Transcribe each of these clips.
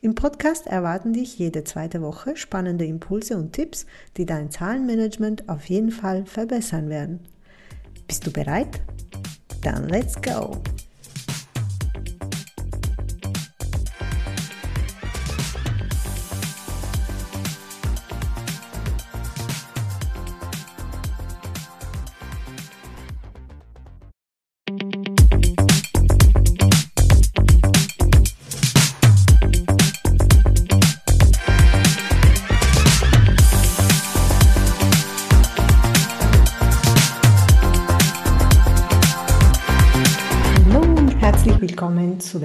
Im Podcast erwarten dich jede zweite Woche spannende Impulse und Tipps, die dein Zahlenmanagement auf jeden Fall verbessern werden. Bist du bereit? Dann let's go!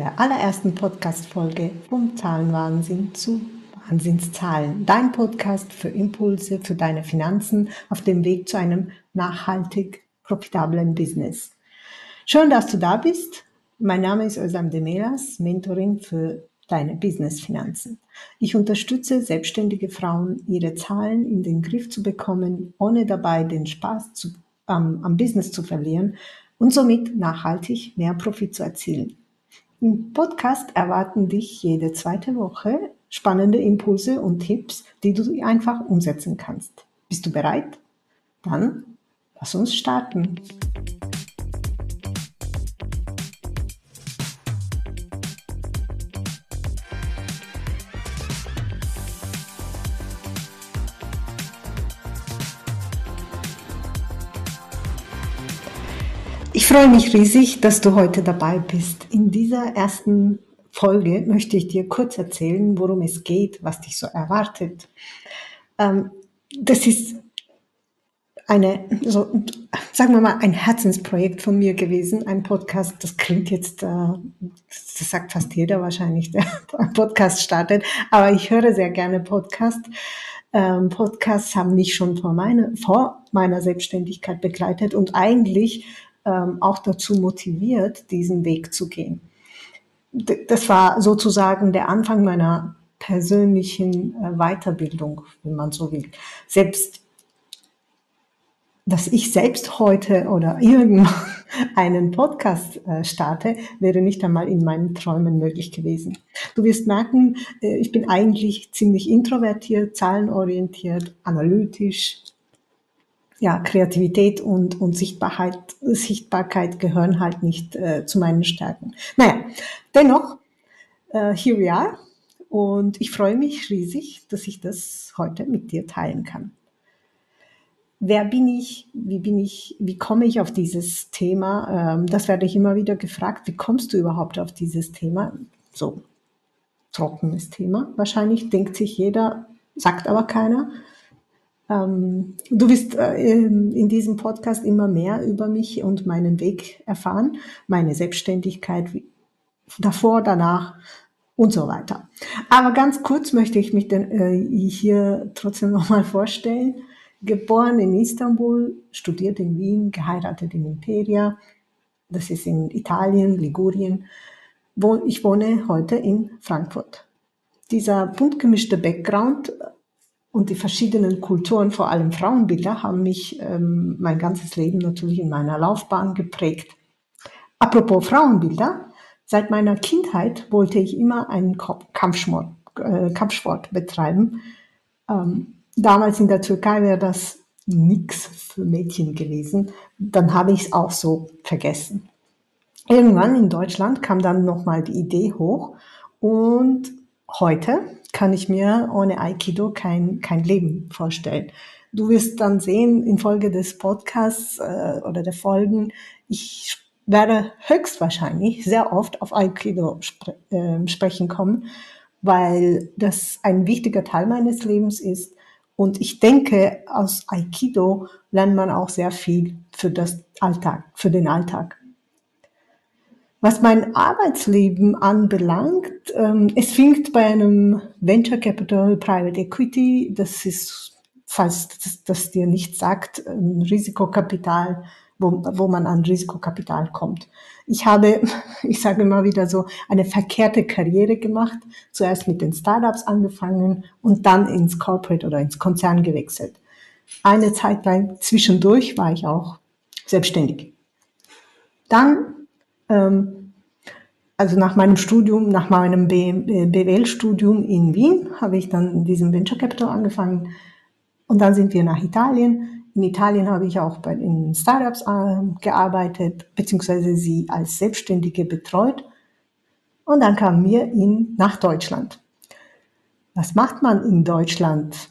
Der allerersten Podcast-Folge vom Zahlenwahnsinn zu Wahnsinnszahlen. Dein Podcast für Impulse für deine Finanzen auf dem Weg zu einem nachhaltig profitablen Business. Schön, dass du da bist. Mein Name ist Özlem Demelas, Mentorin für deine Businessfinanzen. Ich unterstütze selbstständige Frauen, ihre Zahlen in den Griff zu bekommen, ohne dabei den Spaß zu, ähm, am Business zu verlieren und somit nachhaltig mehr Profit zu erzielen. Im Podcast erwarten dich jede zweite Woche spannende Impulse und Tipps, die du einfach umsetzen kannst. Bist du bereit? Dann lass uns starten. Ich freue mich riesig, dass du heute dabei bist. In dieser ersten Folge möchte ich dir kurz erzählen, worum es geht, was dich so erwartet. Ähm, das ist eine, so, sagen wir mal, ein Herzensprojekt von mir gewesen, ein Podcast. Das klingt jetzt, äh, das sagt fast jeder wahrscheinlich, der einen Podcast startet, aber ich höre sehr gerne Podcast. Ähm, Podcasts haben mich schon vor, meine, vor meiner Selbstständigkeit begleitet und eigentlich auch dazu motiviert, diesen Weg zu gehen. das war sozusagen der Anfang meiner persönlichen äh, Weiterbildung, wenn man so will. Selbst, dass ich selbst heute oder irgendwann einen Podcast äh, starte, wäre nicht einmal in meinen Träumen möglich gewesen. Du wirst merken, äh, ich bin eigentlich ziemlich introvertiert, zahlenorientiert, analytisch, ja, Kreativität und, und Sichtbarkeit, Sichtbarkeit gehören halt nicht äh, zu meinen Stärken. Naja, dennoch, äh, here we are. Und ich freue mich riesig, dass ich das heute mit dir teilen kann. Wer bin ich? Wie bin ich? Wie komme ich auf dieses Thema? Ähm, das werde ich immer wieder gefragt. Wie kommst du überhaupt auf dieses Thema? So trockenes Thema. Wahrscheinlich denkt sich jeder, sagt aber keiner. Ähm, du wirst äh, in diesem Podcast immer mehr über mich und meinen Weg erfahren, meine Selbstständigkeit davor, danach und so weiter. Aber ganz kurz möchte ich mich denn äh, hier trotzdem nochmal vorstellen. Geboren in Istanbul, studiert in Wien, geheiratet in Imperia, das ist in Italien, Ligurien. Ich wohne heute in Frankfurt. Dieser bunt gemischte Background und die verschiedenen Kulturen, vor allem Frauenbilder, haben mich ähm, mein ganzes Leben natürlich in meiner Laufbahn geprägt. Apropos Frauenbilder, seit meiner Kindheit wollte ich immer einen Kampfsport, äh, Kampfsport betreiben. Ähm, damals in der Türkei wäre das nichts für Mädchen gewesen. Dann habe ich es auch so vergessen. Irgendwann in Deutschland kam dann nochmal die Idee hoch und heute kann ich mir ohne Aikido kein, kein Leben vorstellen. Du wirst dann sehen, infolge des Podcasts äh, oder der Folgen, ich werde höchstwahrscheinlich sehr oft auf Aikido spre äh, sprechen kommen, weil das ein wichtiger Teil meines Lebens ist. Und ich denke, aus Aikido lernt man auch sehr viel für das Alltag, für den Alltag. Was mein Arbeitsleben anbelangt, ähm, es fing bei einem Venture Capital Private Equity, das ist falls das, das dir nicht sagt, Risikokapital, wo, wo man an Risikokapital kommt. Ich habe, ich sage immer wieder so, eine verkehrte Karriere gemacht. Zuerst mit den Startups angefangen und dann ins Corporate oder ins Konzern gewechselt. Eine Zeit lang zwischendurch war ich auch selbstständig. Dann, also nach meinem Studium, nach meinem BWL-Studium in Wien, habe ich dann in diesem Venture Capital angefangen. Und dann sind wir nach Italien. In Italien habe ich auch bei den Startups äh, gearbeitet, beziehungsweise sie als Selbstständige betreut. Und dann kamen wir in, nach Deutschland. Was macht man in Deutschland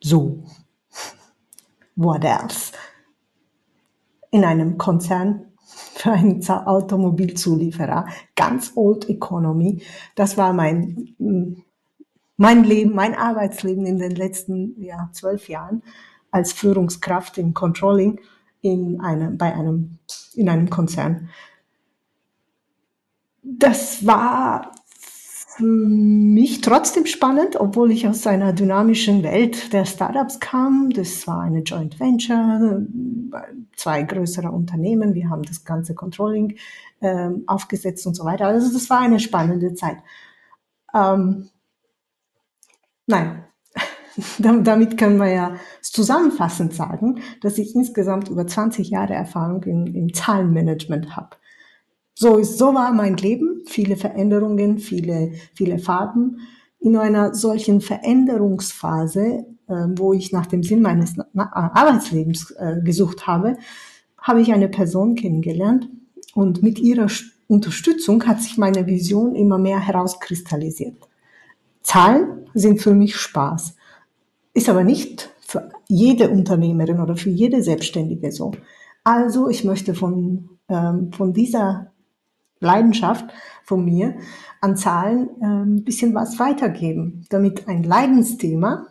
so? What else? In einem Konzern für einen Automobilzulieferer, ganz old economy. Das war mein, mein Leben, mein Arbeitsleben in den letzten ja, zwölf Jahren als Führungskraft im Controlling in einem, bei einem, in einem Konzern. Das war mich trotzdem spannend, obwohl ich aus einer dynamischen Welt der Startups kam. Das war eine Joint Venture, zwei größere Unternehmen. Wir haben das ganze Controlling ähm, aufgesetzt und so weiter. Also das war eine spannende Zeit. Ähm, nein, damit können wir ja zusammenfassend sagen, dass ich insgesamt über 20 Jahre Erfahrung im, im Zahlenmanagement habe. So ist, so war mein Leben. Viele Veränderungen, viele, viele Farben. In einer solchen Veränderungsphase, äh, wo ich nach dem Sinn meines Arbeitslebens äh, gesucht habe, habe ich eine Person kennengelernt und mit ihrer Unterstützung hat sich meine Vision immer mehr herauskristallisiert. Zahlen sind für mich Spaß. Ist aber nicht für jede Unternehmerin oder für jede Selbstständige so. Also ich möchte von, ähm, von dieser Leidenschaft von mir an Zahlen ein ähm, bisschen was weitergeben, damit ein Leidensthema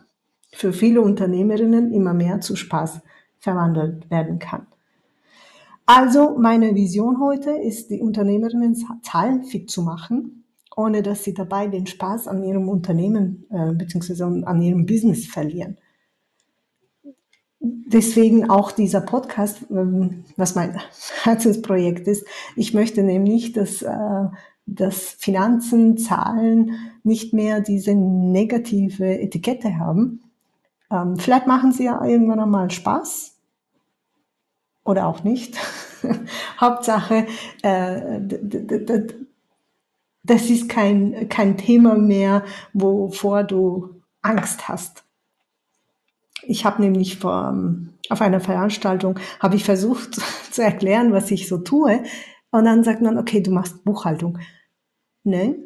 für viele Unternehmerinnen immer mehr zu Spaß verwandelt werden kann. Also meine Vision heute ist, die Unternehmerinnen Zahlen fit zu machen ohne dass sie dabei den Spaß an ihrem Unternehmen äh, bzw. an ihrem Business verlieren. Deswegen auch dieser Podcast, ähm, was mein Herzensprojekt ist. Ich möchte nämlich, dass, äh, dass Finanzen, Zahlen nicht mehr diese negative Etikette haben. Ähm, vielleicht machen sie ja irgendwann einmal Spaß oder auch nicht. Hauptsache, äh, das ist kein, kein Thema mehr, wovor du Angst hast. Ich habe nämlich vor, ähm, auf einer Veranstaltung, habe ich versucht zu erklären, was ich so tue. Und dann sagt man, okay, du machst Buchhaltung. Nein,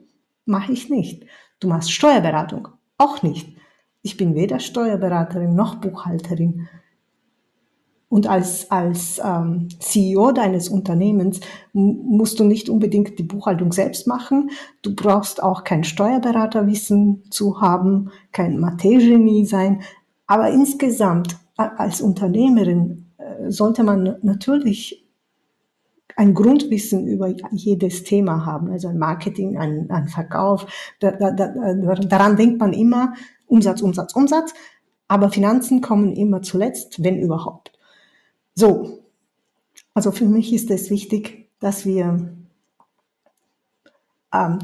mache ich nicht. Du machst Steuerberatung. Auch nicht. Ich bin weder Steuerberaterin noch Buchhalterin. Und als, als ähm, CEO deines Unternehmens musst du nicht unbedingt die Buchhaltung selbst machen. Du brauchst auch kein Steuerberaterwissen zu haben, kein Mathe-Genie sein. Aber insgesamt als Unternehmerin äh, sollte man natürlich ein Grundwissen über jedes Thema haben, also ein Marketing, ein, ein Verkauf. Da, da, da, daran denkt man immer, Umsatz, Umsatz, Umsatz. Aber Finanzen kommen immer zuletzt, wenn überhaupt. So, also für mich ist es wichtig, dass wir, ähm,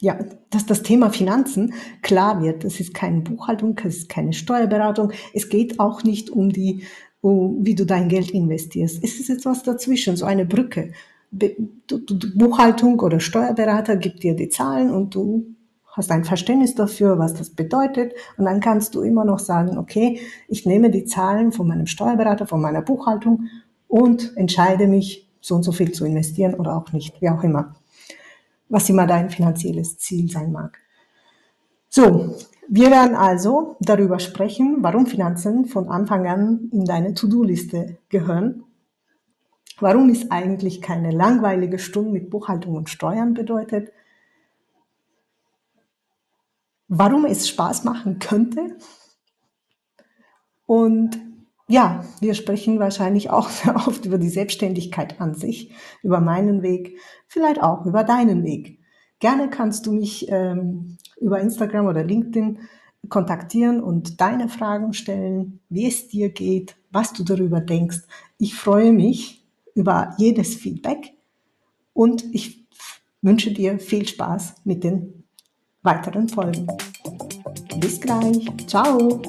ja, dass das Thema Finanzen klar wird. Das ist keine Buchhaltung, das ist keine Steuerberatung. Es geht auch nicht um die, um, wie du dein Geld investierst. Es ist etwas dazwischen, so eine Brücke. Buchhaltung oder Steuerberater gibt dir die Zahlen und du hast ein Verständnis dafür, was das bedeutet. Und dann kannst du immer noch sagen, okay, ich nehme die Zahlen von meinem Steuerberater, von meiner Buchhaltung und entscheide mich, so und so viel zu investieren oder auch nicht, wie auch immer. Was immer dein finanzielles Ziel sein mag. So, wir werden also darüber sprechen, warum Finanzen von Anfang an in deine To-Do-Liste gehören. Warum es eigentlich keine langweilige Stunde mit Buchhaltung und Steuern bedeutet warum es Spaß machen könnte. Und ja, wir sprechen wahrscheinlich auch sehr oft über die Selbstständigkeit an sich, über meinen Weg, vielleicht auch über deinen Weg. Gerne kannst du mich ähm, über Instagram oder LinkedIn kontaktieren und deine Fragen stellen, wie es dir geht, was du darüber denkst. Ich freue mich über jedes Feedback und ich wünsche dir viel Spaß mit den weiteren Folgen. Bis gleich. Ciao.